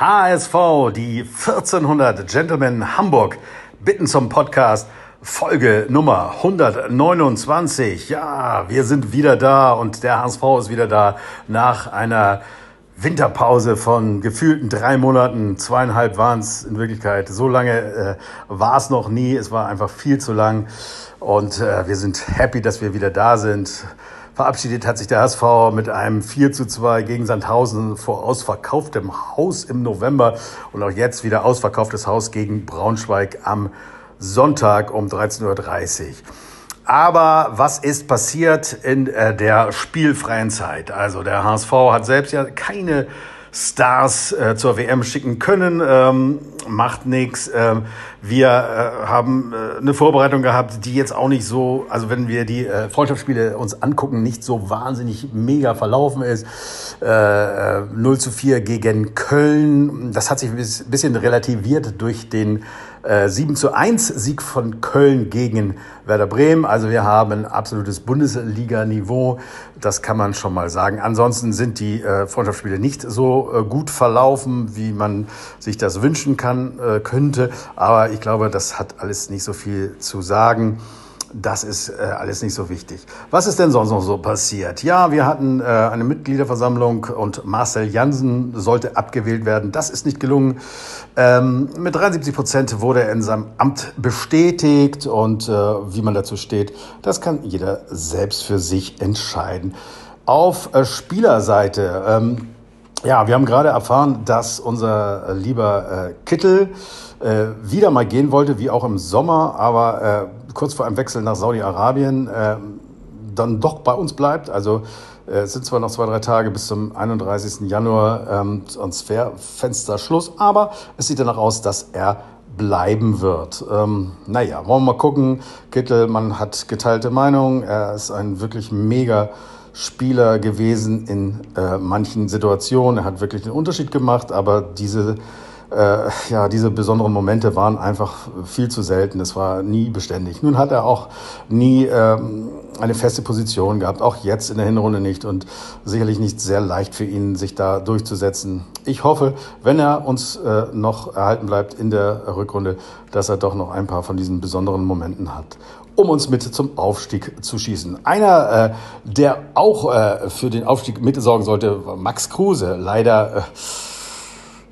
HSV, die 1400 Gentlemen Hamburg bitten zum Podcast. Folge Nummer 129. Ja, wir sind wieder da und der HSV ist wieder da nach einer Winterpause von gefühlten drei Monaten. Zweieinhalb waren es in Wirklichkeit. So lange äh, war es noch nie. Es war einfach viel zu lang. Und äh, wir sind happy, dass wir wieder da sind. Verabschiedet hat sich der HSV mit einem 4 zu 2 gegen Sandhausen vor ausverkauftem Haus im November und auch jetzt wieder ausverkauftes Haus gegen Braunschweig am Sonntag um 13.30 Uhr. Aber was ist passiert in äh, der spielfreien Zeit? Also der HSV hat selbst ja keine Stars äh, zur WM schicken können, ähm, macht nichts. Ähm, wir äh, haben äh, eine Vorbereitung gehabt, die jetzt auch nicht so, also wenn wir die äh, Freundschaftsspiele uns angucken, nicht so wahnsinnig mega verlaufen ist. Äh, 0 äh, zu 4 gegen Köln. Das hat sich ein bisschen relativiert durch den äh, 7 zu 1 Sieg von Köln gegen Werder Bremen. Also wir haben absolutes Bundesliga-Niveau. Das kann man schon mal sagen. Ansonsten sind die äh, Freundschaftsspiele nicht so äh, gut verlaufen, wie man sich das wünschen kann, äh, könnte. Aber ich glaube, das hat alles nicht so viel zu sagen. Das ist äh, alles nicht so wichtig. Was ist denn sonst noch so passiert? Ja, wir hatten äh, eine Mitgliederversammlung und Marcel Jansen sollte abgewählt werden. Das ist nicht gelungen. Ähm, mit 73 Prozent wurde er in seinem Amt bestätigt und äh, wie man dazu steht, das kann jeder selbst für sich entscheiden. Auf äh, Spielerseite. Ähm, ja, wir haben gerade erfahren, dass unser lieber äh, Kittel äh, wieder mal gehen wollte, wie auch im Sommer, aber äh, kurz vor einem Wechsel nach Saudi-Arabien äh, dann doch bei uns bleibt. Also äh, es sind zwar noch zwei, drei Tage bis zum 31. Januar ähm, Transferfenster Schluss, aber es sieht danach aus, dass er bleiben wird. Ähm, naja, wollen wir mal gucken. Kittel, man hat geteilte Meinung. Er ist ein wirklich mega Spieler gewesen in äh, manchen Situationen. Er hat wirklich den Unterschied gemacht, aber diese äh, ja, diese besonderen Momente waren einfach viel zu selten. Es war nie beständig. Nun hat er auch nie ähm, eine feste Position gehabt, auch jetzt in der Hinrunde nicht und sicherlich nicht sehr leicht für ihn, sich da durchzusetzen. Ich hoffe, wenn er uns äh, noch erhalten bleibt in der Rückrunde, dass er doch noch ein paar von diesen besonderen Momenten hat um uns mit zum Aufstieg zu schießen. Einer, äh, der auch äh, für den Aufstieg mitsorgen sollte, war Max Kruse. Leider äh,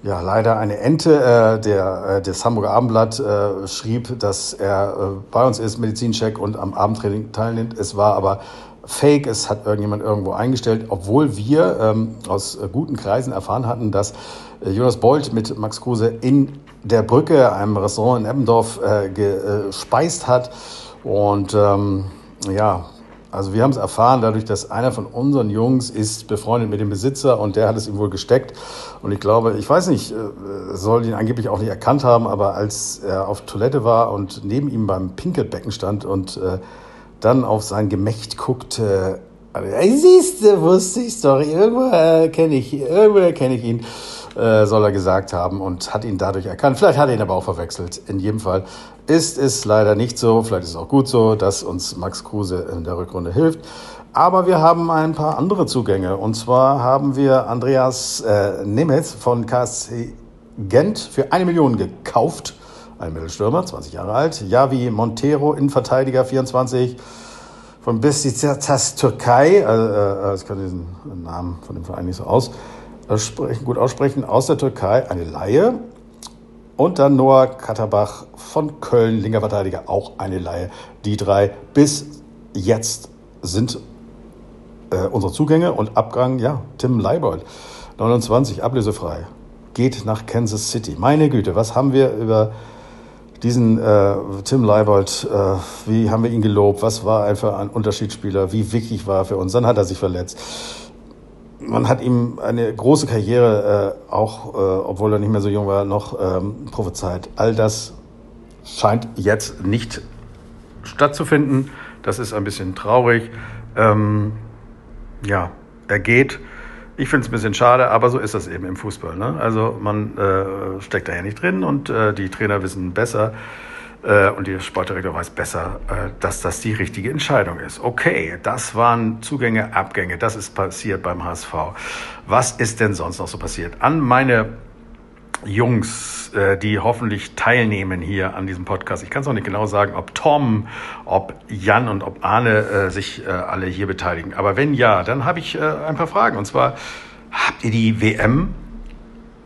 ja, leider eine Ente. Äh, der, äh, das Hamburger Abendblatt äh, schrieb, dass er äh, bei uns ist, Medizincheck und am Abendtraining teilnimmt. Es war aber fake, es hat irgendjemand irgendwo eingestellt, obwohl wir ähm, aus äh, guten Kreisen erfahren hatten, dass äh, Jonas Bolt mit Max Kruse in der Brücke, einem Restaurant in Eppendorf, äh, gespeist hat. Und ähm, ja, also wir haben es erfahren dadurch, dass einer von unseren Jungs ist befreundet mit dem Besitzer und der hat es ihm wohl gesteckt. Und ich glaube, ich weiß nicht, äh, soll ihn angeblich auch nicht erkannt haben, aber als er auf Toilette war und neben ihm beim Pinkelbecken stand und äh, dann auf sein Gemächt guckte, äh, siehst du, wusste ich doch, irgendwo äh, kenne ich, irgendwo kenne ich ihn äh, soll er gesagt haben und hat ihn dadurch erkannt. Vielleicht hat er ihn aber auch verwechselt. In jedem Fall ist es leider nicht so, vielleicht ist es auch gut so, dass uns Max Kruse in der Rückrunde hilft. Aber wir haben ein paar andere Zugänge. Und zwar haben wir Andreas äh, Nemetz von KSC Gent für eine Million gekauft. Ein Mittelstürmer, 20 Jahre alt. Javi Montero, Innenverteidiger, 24 von Besiktas Türkei. Äh, äh, ich kann diesen Namen von dem Verein nicht so aus aussprechen, gut aussprechen, aus der Türkei eine Laie. Und dann Noah Katterbach von Köln, linker Verteidiger, auch eine Laie. Die drei bis jetzt sind äh, unsere Zugänge und Abgang, ja, Tim Leibold, 29, ablösefrei, geht nach Kansas City. Meine Güte, was haben wir über diesen äh, Tim Leibold, äh, wie haben wir ihn gelobt? Was war für ein Unterschiedsspieler? Wie wichtig war er für uns? Dann hat er sich verletzt man hat ihm eine große Karriere, äh, auch äh, obwohl er nicht mehr so jung war, noch ähm, prophezeit. All das scheint jetzt nicht stattzufinden. Das ist ein bisschen traurig. Ähm, ja, er geht. Ich finde es ein bisschen schade, aber so ist das eben im Fußball. Ne? Also man äh, steckt da ja nicht drin und äh, die Trainer wissen besser. Äh, und der Sportdirektor weiß besser, äh, dass das die richtige Entscheidung ist. Okay, das waren Zugänge, Abgänge, das ist passiert beim HSV. Was ist denn sonst noch so passiert? An meine Jungs, äh, die hoffentlich teilnehmen hier an diesem Podcast. Ich kann es auch nicht genau sagen, ob Tom, ob Jan und ob Arne sich alle hier beteiligen. Aber wenn ja, dann habe ich ein paar Fragen. Und zwar, habt ihr die WM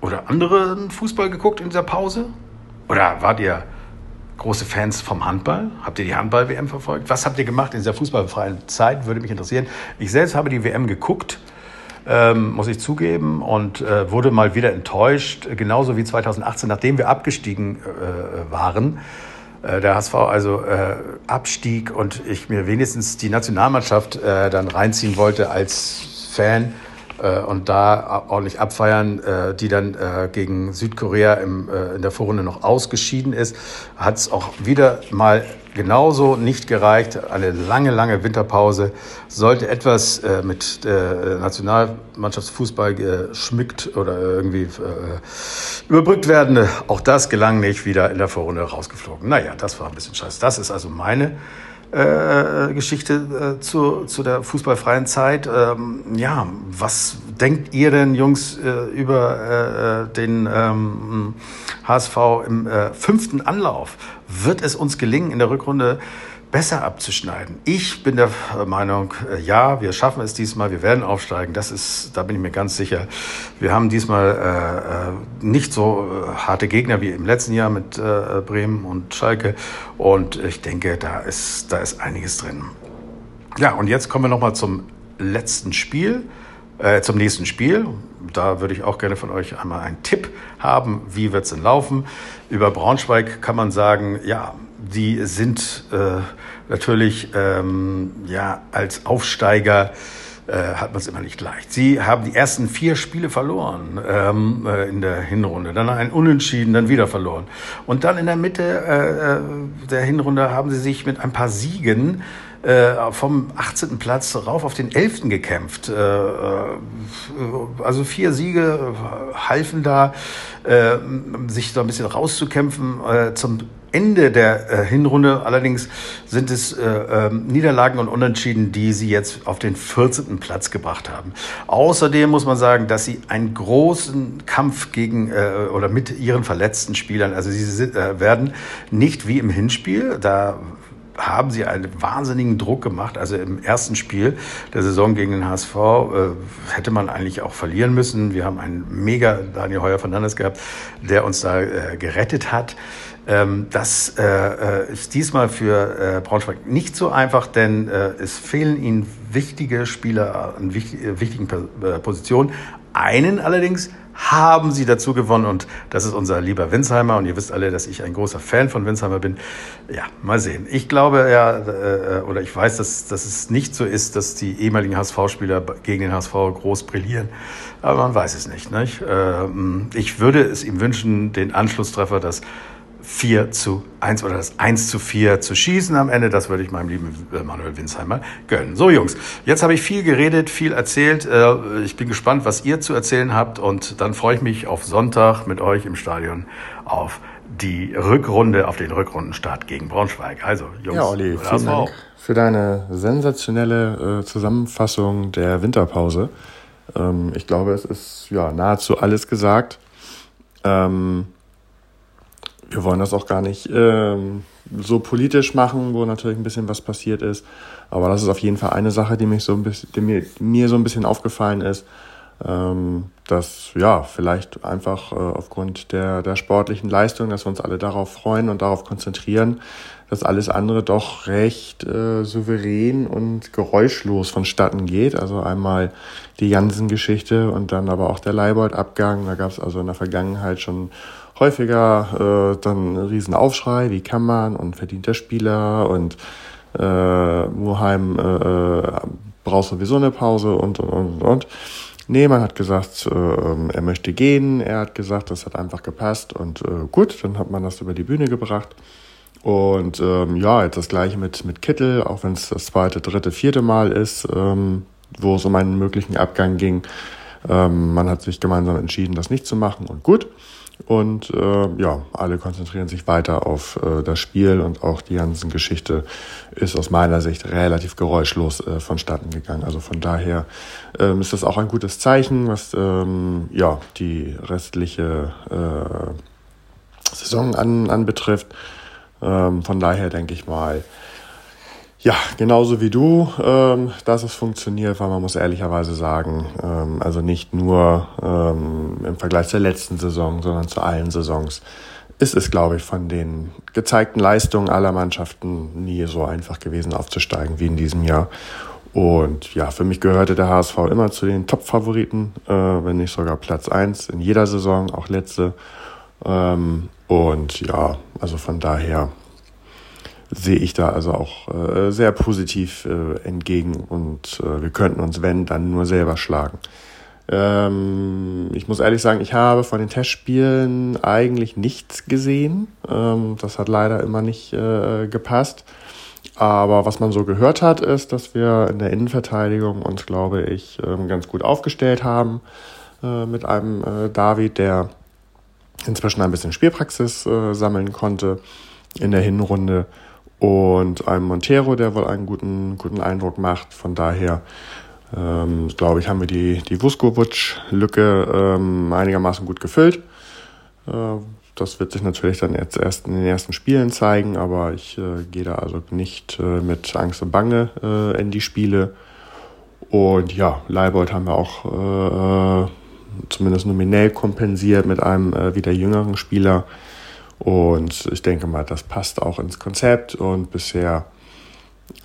oder anderen Fußball geguckt in dieser Pause? Oder wart ihr große Fans vom Handball? Habt ihr die Handball-WM verfolgt? Was habt ihr gemacht in dieser fußballfreien Zeit? Würde mich interessieren. Ich selbst habe die WM geguckt ähm, muss ich zugeben, und äh, wurde mal wieder enttäuscht, genauso wie 2018, nachdem wir abgestiegen äh, waren. Äh, der HSV also äh, abstieg und ich mir wenigstens die Nationalmannschaft äh, dann reinziehen wollte als Fan und da ordentlich abfeiern, äh, die dann äh, gegen Südkorea im, äh, in der Vorrunde noch ausgeschieden ist, hat es auch wieder mal genauso nicht gereicht. Eine lange, lange Winterpause sollte etwas äh, mit äh, Nationalmannschaftsfußball geschmückt oder irgendwie äh, überbrückt werden. Auch das gelang nicht, wieder in der Vorrunde rausgeflogen. Naja, das war ein bisschen scheiße. Das ist also meine äh, Geschichte äh, zu, zu der fußballfreien Zeit. Ähm, ja, was denkt ihr denn, Jungs, äh, über äh, den ähm, HSV im äh, fünften Anlauf? Wird es uns gelingen, in der Rückrunde besser abzuschneiden. Ich bin der Meinung, äh, ja, wir schaffen es diesmal, wir werden aufsteigen. Das ist, da bin ich mir ganz sicher. Wir haben diesmal äh, äh nicht so äh, harte Gegner wie im letzten Jahr mit äh, Bremen und Schalke. Und ich denke, da ist, da ist einiges drin. Ja, und jetzt kommen wir nochmal zum letzten Spiel, äh, zum nächsten Spiel. Da würde ich auch gerne von euch einmal einen Tipp haben. Wie wird es denn laufen? Über Braunschweig kann man sagen, ja, die sind äh, natürlich ähm, ja, als Aufsteiger äh, hat man es immer nicht leicht. Sie haben die ersten vier Spiele verloren ähm, äh, in der Hinrunde, dann ein Unentschieden, dann wieder verloren. Und dann in der Mitte äh, äh der Hinrunde haben sie sich mit ein paar Siegen äh, vom 18. Platz rauf auf den 11. gekämpft. Äh, äh, also vier Siege halfen da, äh, sich so ein bisschen rauszukämpfen. Äh, zum Ende der äh, Hinrunde allerdings sind es äh, äh, Niederlagen und Unentschieden, die sie jetzt auf den 14. Platz gebracht haben. Außerdem muss man sagen, dass sie einen großen Kampf gegen oder mit ihren verletzten Spielern, also sie äh, werden nicht wie im Hinspiel, da haben sie einen wahnsinnigen Druck gemacht. Also im ersten Spiel der Saison gegen den HSV äh, hätte man eigentlich auch verlieren müssen. Wir haben einen mega Daniel Heuer Fernandes gehabt, der uns da äh, gerettet hat. Ähm, das äh, äh, ist diesmal für äh, Braunschweig nicht so einfach, denn äh, es fehlen ihnen wichtige Spieler an wichtig, äh, wichtigen äh, Positionen. Einen allerdings haben sie dazu gewonnen und das ist unser lieber Winsheimer und ihr wisst alle, dass ich ein großer Fan von Winsheimer bin. Ja, mal sehen. Ich glaube ja, äh, oder ich weiß, dass, dass es nicht so ist, dass die ehemaligen HSV-Spieler gegen den HSV groß brillieren, aber man weiß es nicht. nicht? Ähm, ich würde es ihm wünschen, den Anschlusstreffer, dass 4 zu 1 oder das 1 zu 4 zu schießen am Ende. Das würde ich meinem lieben äh, Manuel Winsheimer gönnen. So Jungs, jetzt habe ich viel geredet, viel erzählt. Äh, ich bin gespannt, was ihr zu erzählen habt und dann freue ich mich auf Sonntag mit euch im Stadion auf die Rückrunde, auf den Rückrundenstart gegen Braunschweig. Also Jungs, ja, Olli, vielen Dank für deine sensationelle äh, Zusammenfassung der Winterpause. Ähm, ich glaube, es ist ja nahezu alles gesagt. Ähm, wir wollen das auch gar nicht ähm, so politisch machen, wo natürlich ein bisschen was passiert ist. Aber das ist auf jeden Fall eine Sache, die mich so ein bisschen, die mir, mir so ein bisschen aufgefallen ist, ähm, dass ja vielleicht einfach äh, aufgrund der, der sportlichen Leistung, dass wir uns alle darauf freuen und darauf konzentrieren, dass alles andere doch recht äh, souverän und geräuschlos vonstatten geht. Also einmal die Jansen-Geschichte und dann aber auch der Leibold-Abgang. Da gab es also in der Vergangenheit schon häufiger äh, dann einen riesen Aufschrei, wie kann man und verdient der Spieler und äh, Muheim äh, äh, braucht sowieso eine Pause und und und und. Nee, man hat gesagt, äh, er möchte gehen. Er hat gesagt, das hat einfach gepasst und äh, gut, dann hat man das über die Bühne gebracht. Und ähm, ja, jetzt das gleiche mit, mit Kittel, auch wenn es das zweite, dritte, vierte Mal ist, ähm, wo es um einen möglichen Abgang ging Ähm, man hat sich gemeinsam entschieden, das nicht zu machen und gut. Und äh, ja, alle konzentrieren sich weiter auf äh, das Spiel und auch die ganze Geschichte ist aus meiner Sicht relativ geräuschlos äh, vonstatten gegangen. Also von daher ähm, ist das auch ein gutes Zeichen, was ähm, ja die restliche äh, Saison an, anbetrifft. Ähm, von daher denke ich mal, ja, genauso wie du, ähm, dass es funktioniert, weil man muss ehrlicherweise sagen, ähm, also nicht nur ähm, im Vergleich zur letzten Saison, sondern zu allen Saisons, ist es, glaube ich, von den gezeigten Leistungen aller Mannschaften nie so einfach gewesen aufzusteigen wie in diesem Jahr. Und ja, für mich gehörte der HSV immer zu den Top-Favoriten, äh, wenn nicht sogar Platz eins in jeder Saison, auch letzte. Ähm, und ja, also von daher sehe ich da also auch äh, sehr positiv äh, entgegen und äh, wir könnten uns, wenn, dann nur selber schlagen. Ähm, ich muss ehrlich sagen, ich habe von den Testspielen eigentlich nichts gesehen. Ähm, das hat leider immer nicht äh, gepasst. Aber was man so gehört hat, ist, dass wir in der Innenverteidigung uns, glaube ich, ähm, ganz gut aufgestellt haben äh, mit einem äh, David, der inzwischen ein bisschen Spielpraxis äh, sammeln konnte in der Hinrunde und einem Montero, der wohl einen guten, guten Eindruck macht. Von daher, ähm, glaube ich, haben wir die, die Vuskovic-Lücke ähm, einigermaßen gut gefüllt. Äh, das wird sich natürlich dann jetzt erst in den ersten Spielen zeigen, aber ich äh, gehe da also nicht äh, mit Angst und Bange äh, in die Spiele. Und ja, Leibold haben wir auch äh, zumindest nominell kompensiert mit einem äh, wieder jüngeren Spieler. Und ich denke mal, das passt auch ins Konzept. Und bisher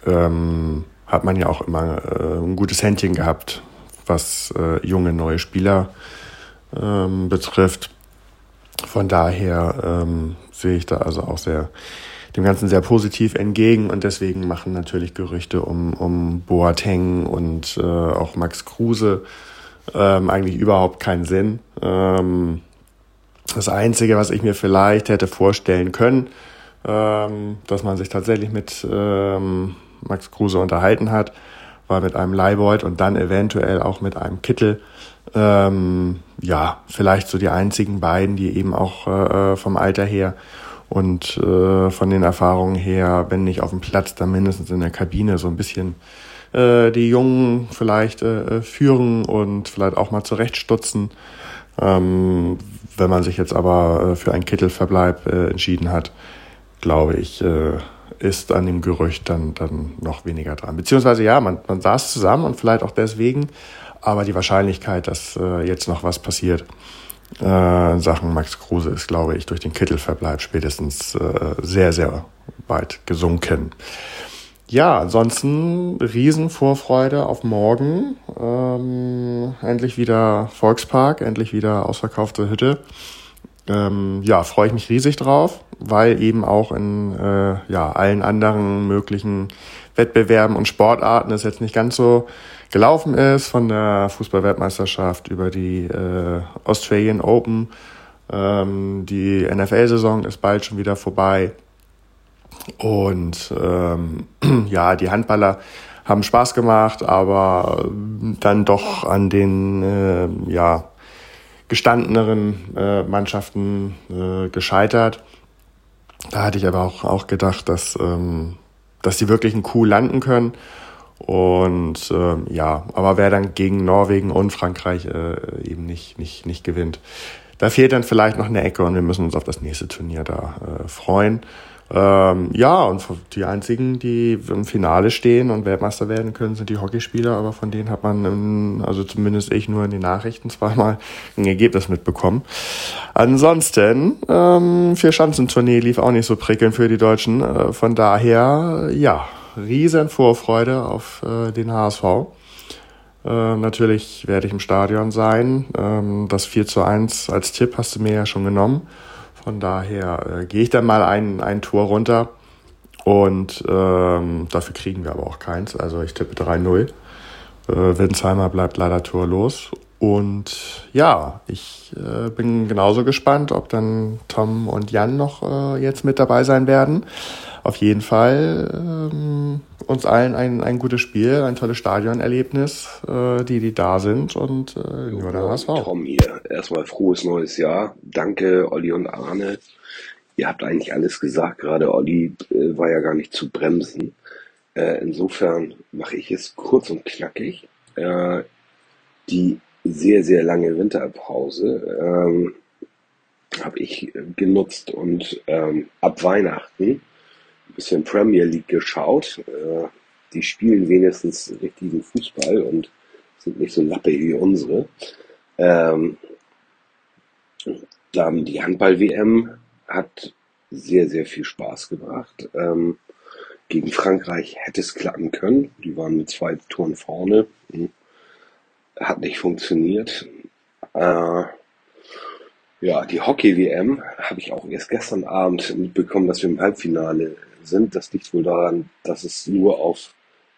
ähm, hat man ja auch immer äh, ein gutes Händchen gehabt, was äh, junge neue Spieler ähm, betrifft. Von daher ähm, sehe ich da also auch sehr dem Ganzen sehr positiv entgegen und deswegen machen natürlich Gerüchte um, um Boateng und äh, auch Max Kruse ähm, eigentlich überhaupt keinen Sinn. Ähm, das Einzige, was ich mir vielleicht hätte vorstellen können, ähm, dass man sich tatsächlich mit ähm, Max Kruse unterhalten hat, war mit einem Leibold und dann eventuell auch mit einem Kittel. Ähm, ja, vielleicht so die einzigen beiden, die eben auch äh, vom Alter her und äh, von den Erfahrungen her, wenn nicht auf dem Platz, dann mindestens in der Kabine so ein bisschen äh, die Jungen vielleicht äh, führen und vielleicht auch mal zurechtstutzen. Ähm, wenn man sich jetzt aber äh, für einen Kittelverbleib äh, entschieden hat, glaube ich, äh, ist an dem Gerücht dann, dann noch weniger dran. Beziehungsweise ja, man, man saß zusammen und vielleicht auch deswegen, aber die Wahrscheinlichkeit, dass äh, jetzt noch was passiert äh, in Sachen Max Kruse ist, glaube ich, durch den Kittelverbleib spätestens äh, sehr, sehr weit gesunken. Ja, ansonsten Riesenvorfreude auf morgen. Ähm, endlich wieder Volkspark, endlich wieder ausverkaufte Hütte. Ähm, ja, freue ich mich riesig drauf, weil eben auch in äh, ja, allen anderen möglichen Wettbewerben und Sportarten es jetzt nicht ganz so gelaufen ist, von der Fußballweltmeisterschaft über die äh, Australian Open. Ähm, die NFL-Saison ist bald schon wieder vorbei. Und ähm, ja, die Handballer haben Spaß gemacht, aber dann doch an den äh, ja, gestandeneren äh, Mannschaften äh, gescheitert. Da hatte ich aber auch, auch gedacht, dass, ähm, dass die wirklich einen Coup landen können. Und ähm, ja, aber wer dann gegen Norwegen und Frankreich äh, eben nicht, nicht, nicht gewinnt, da fehlt dann vielleicht noch eine Ecke und wir müssen uns auf das nächste Turnier da äh, freuen. Ähm, ja, und die einzigen, die im Finale stehen und Weltmeister werden können, sind die Hockeyspieler, aber von denen hat man, in, also zumindest ich nur in den Nachrichten zweimal ein Ergebnis mitbekommen. Ansonsten, ähm, Vier-Schanzentournee lief auch nicht so prickelnd für die Deutschen. Äh, von daher, ja, riesen Vorfreude auf äh, den HSV. Äh, natürlich werde ich im Stadion sein. Ähm, das 4 zu 1 als Tipp hast du mir ja schon genommen. Von daher äh, gehe ich dann mal ein, ein Tor runter und ähm, dafür kriegen wir aber auch keins. Also ich tippe 3-0. Äh, Winsheimer bleibt leider torlos. Und ja, ich äh, bin genauso gespannt, ob dann Tom und Jan noch äh, jetzt mit dabei sein werden. Auf jeden Fall ähm, uns allen ein, ein gutes Spiel, ein tolles Stadionerlebnis, äh, die, die da sind und äh, nur der HSV. Tom hier. Erstmal frohes neues Jahr. Danke, Olli und Arne. Ihr habt eigentlich alles gesagt. Gerade Olli äh, war ja gar nicht zu bremsen. Äh, insofern mache ich es kurz und knackig. Äh, die sehr, sehr lange Winterpause ähm, habe ich genutzt und ähm, ab Weihnachten ein bisschen Premier League geschaut. Äh, die spielen wenigstens richtigen Fußball und sind nicht so lappe wie unsere. Ähm, dann die Handball-WM hat sehr, sehr viel Spaß gebracht. Ähm, gegen Frankreich hätte es klappen können. Die waren mit zwei Toren vorne. Hm. Hat nicht funktioniert. Äh, ja, die Hockey-WM habe ich auch erst gestern Abend mitbekommen, dass wir im Halbfinale sind. Das liegt wohl daran, dass es nur auf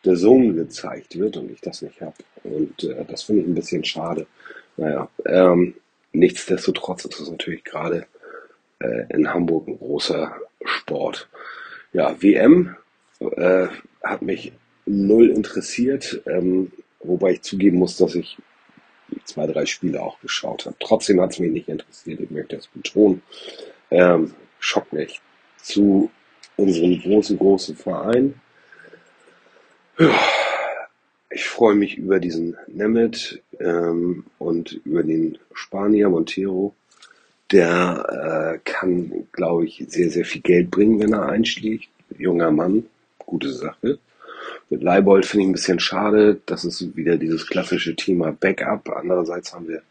der Zone gezeigt wird und ich das nicht habe. Und äh, das finde ich ein bisschen schade. Naja, ähm, nichtsdestotrotz ist es natürlich gerade äh, in Hamburg ein großer Sport. Ja, WM äh, hat mich null interessiert, ähm, wobei ich zugeben muss, dass ich zwei, drei Spiele auch geschaut habe. Trotzdem hat es mich nicht interessiert, ich möchte das betonen. Ähm, schockt mich zu unserem großen, großen Verein. Ich freue mich über diesen Nemeth ähm, und über den Spanier Montero. Der äh, kann, glaube ich, sehr, sehr viel Geld bringen, wenn er einschlägt. Junger Mann, gute Sache. Mit Leibold finde ich ein bisschen schade. Das ist wieder dieses klassische Thema Backup. Andererseits haben wir,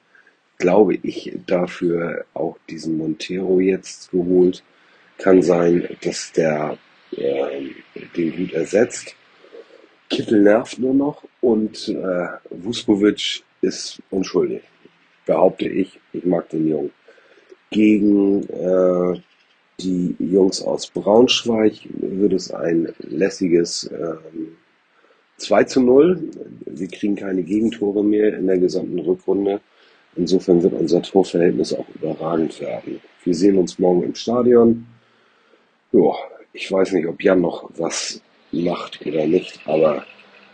glaube ich, dafür auch diesen Montero jetzt geholt. Kann sein, dass der äh, den gut ersetzt. Kittel nervt nur noch und äh, Vuskovic ist unschuldig. Behaupte ich. Ich mag den Jungen. Gegen äh, die Jungs aus Braunschweig wird es ein lässiges ähm, 2 zu 0. Wir kriegen keine Gegentore mehr in der gesamten Rückrunde. Insofern wird unser Torverhältnis auch überragend werden. Wir sehen uns morgen im Stadion. Ja, ich weiß nicht, ob Jan noch was macht oder nicht, aber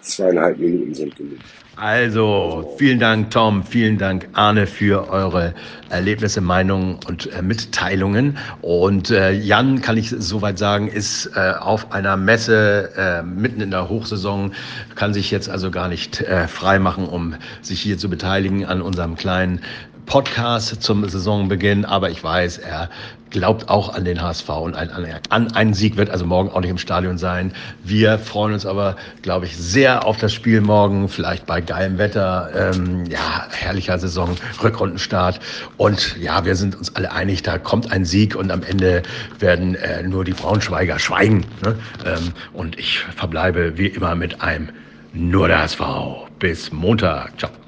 zweieinhalb Minuten sind genug. Also, vielen Dank, Tom, vielen Dank, Arne, für eure Erlebnisse, Meinungen und äh, Mitteilungen. Und äh, Jan, kann ich soweit sagen, ist äh, auf einer Messe äh, mitten in der Hochsaison, kann sich jetzt also gar nicht äh, frei machen, um sich hier zu beteiligen an unserem kleinen Podcast zum Saisonbeginn, aber ich weiß, er glaubt auch an den HSV und ein, an, einen Sieg wird also morgen auch nicht im Stadion sein. Wir freuen uns aber, glaube ich, sehr auf das Spiel morgen, vielleicht bei geilem Wetter, ähm, ja, herrlicher Saison, Rückrundenstart und ja, wir sind uns alle einig, da kommt ein Sieg und am Ende werden äh, nur die Braunschweiger schweigen. Ne? Ähm, und ich verbleibe wie immer mit einem nur der HSV. Bis Montag. Ciao.